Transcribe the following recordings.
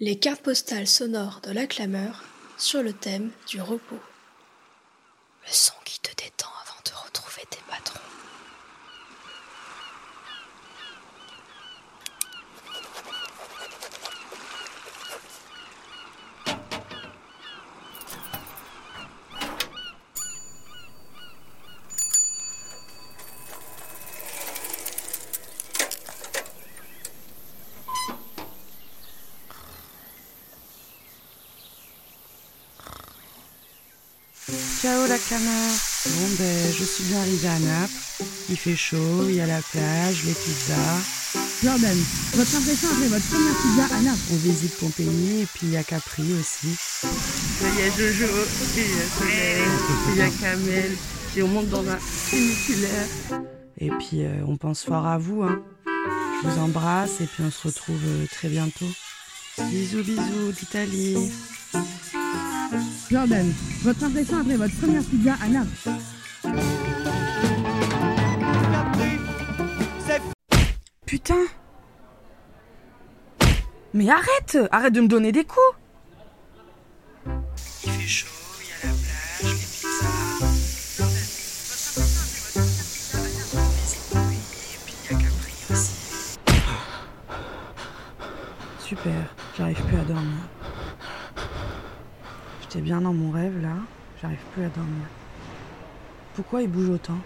Les cartes postales sonores de la clameur sur le thème du repos. Ciao la clameur. Bon ben je suis bien arrivée à Naples. Il fait chaud, il y a la plage, les pizzas. Jordan, votre impression après votre première pizza à Naples On visite Pompéi et puis il y a Capri aussi. Il y a Jojo, et il y a Soleil, et il y a Kamel. Et on monte dans un funiculaire. Et puis euh, on pense fort à vous. Hein. Je vous embrasse et puis on se retrouve euh, très bientôt. Bisous bisous d'Italie. Jordan, votre impression après votre première pizza à Naples Putain Mais arrête Arrête de me donner des coups Il fait chaud, il y a la plage, les pizzas. Et puis il y a Capri aussi. Super, j'arrive plus à dormir. J'étais bien dans mon rêve là, j'arrive plus à dormir. Pourquoi il bouge autant?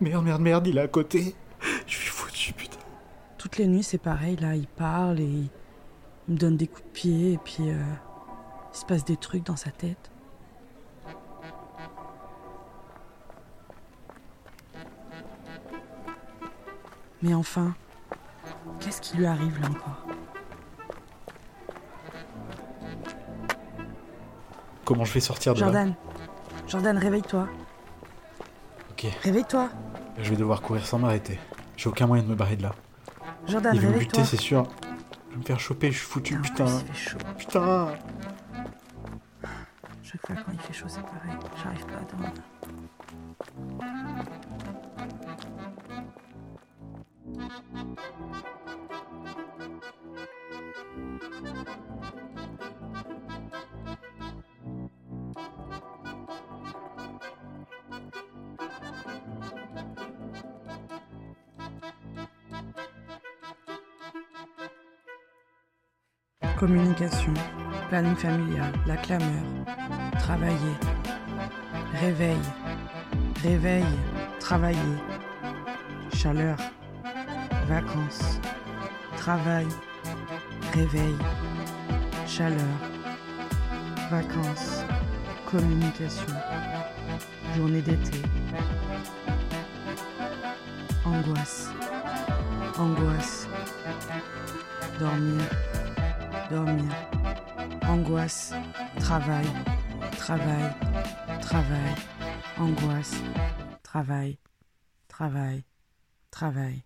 Merde, merde, merde, il est à côté. Je suis foutu, putain. Toutes les nuits, c'est pareil, là, il parle et il il me donne des coups de pied et puis euh, il se passe des trucs dans sa tête. Mais enfin, qu'est-ce qui lui arrive là encore? Comment je vais sortir de là? Jordan, Jordan, réveille-toi. Ok, Réveille-toi. je vais devoir courir sans m'arrêter. J'ai aucun moyen de me barrer de là. Jordan, Il veut me buter, c'est sûr. Je vais me faire choper, je suis foutu, Putain, putain. fait chaud. Putain Chaque fois quand il fait chaud, c'est pareil. J'arrive pas à dormir. Communication, planning familial, la clameur, travailler, réveil, réveil, travailler, chaleur, vacances, travail, réveil, chaleur, vacances, communication, journée d'été, angoisse, angoisse, dormir, dormir, angoisse, travail, travail, travail, angoisse, travail, travail, travail.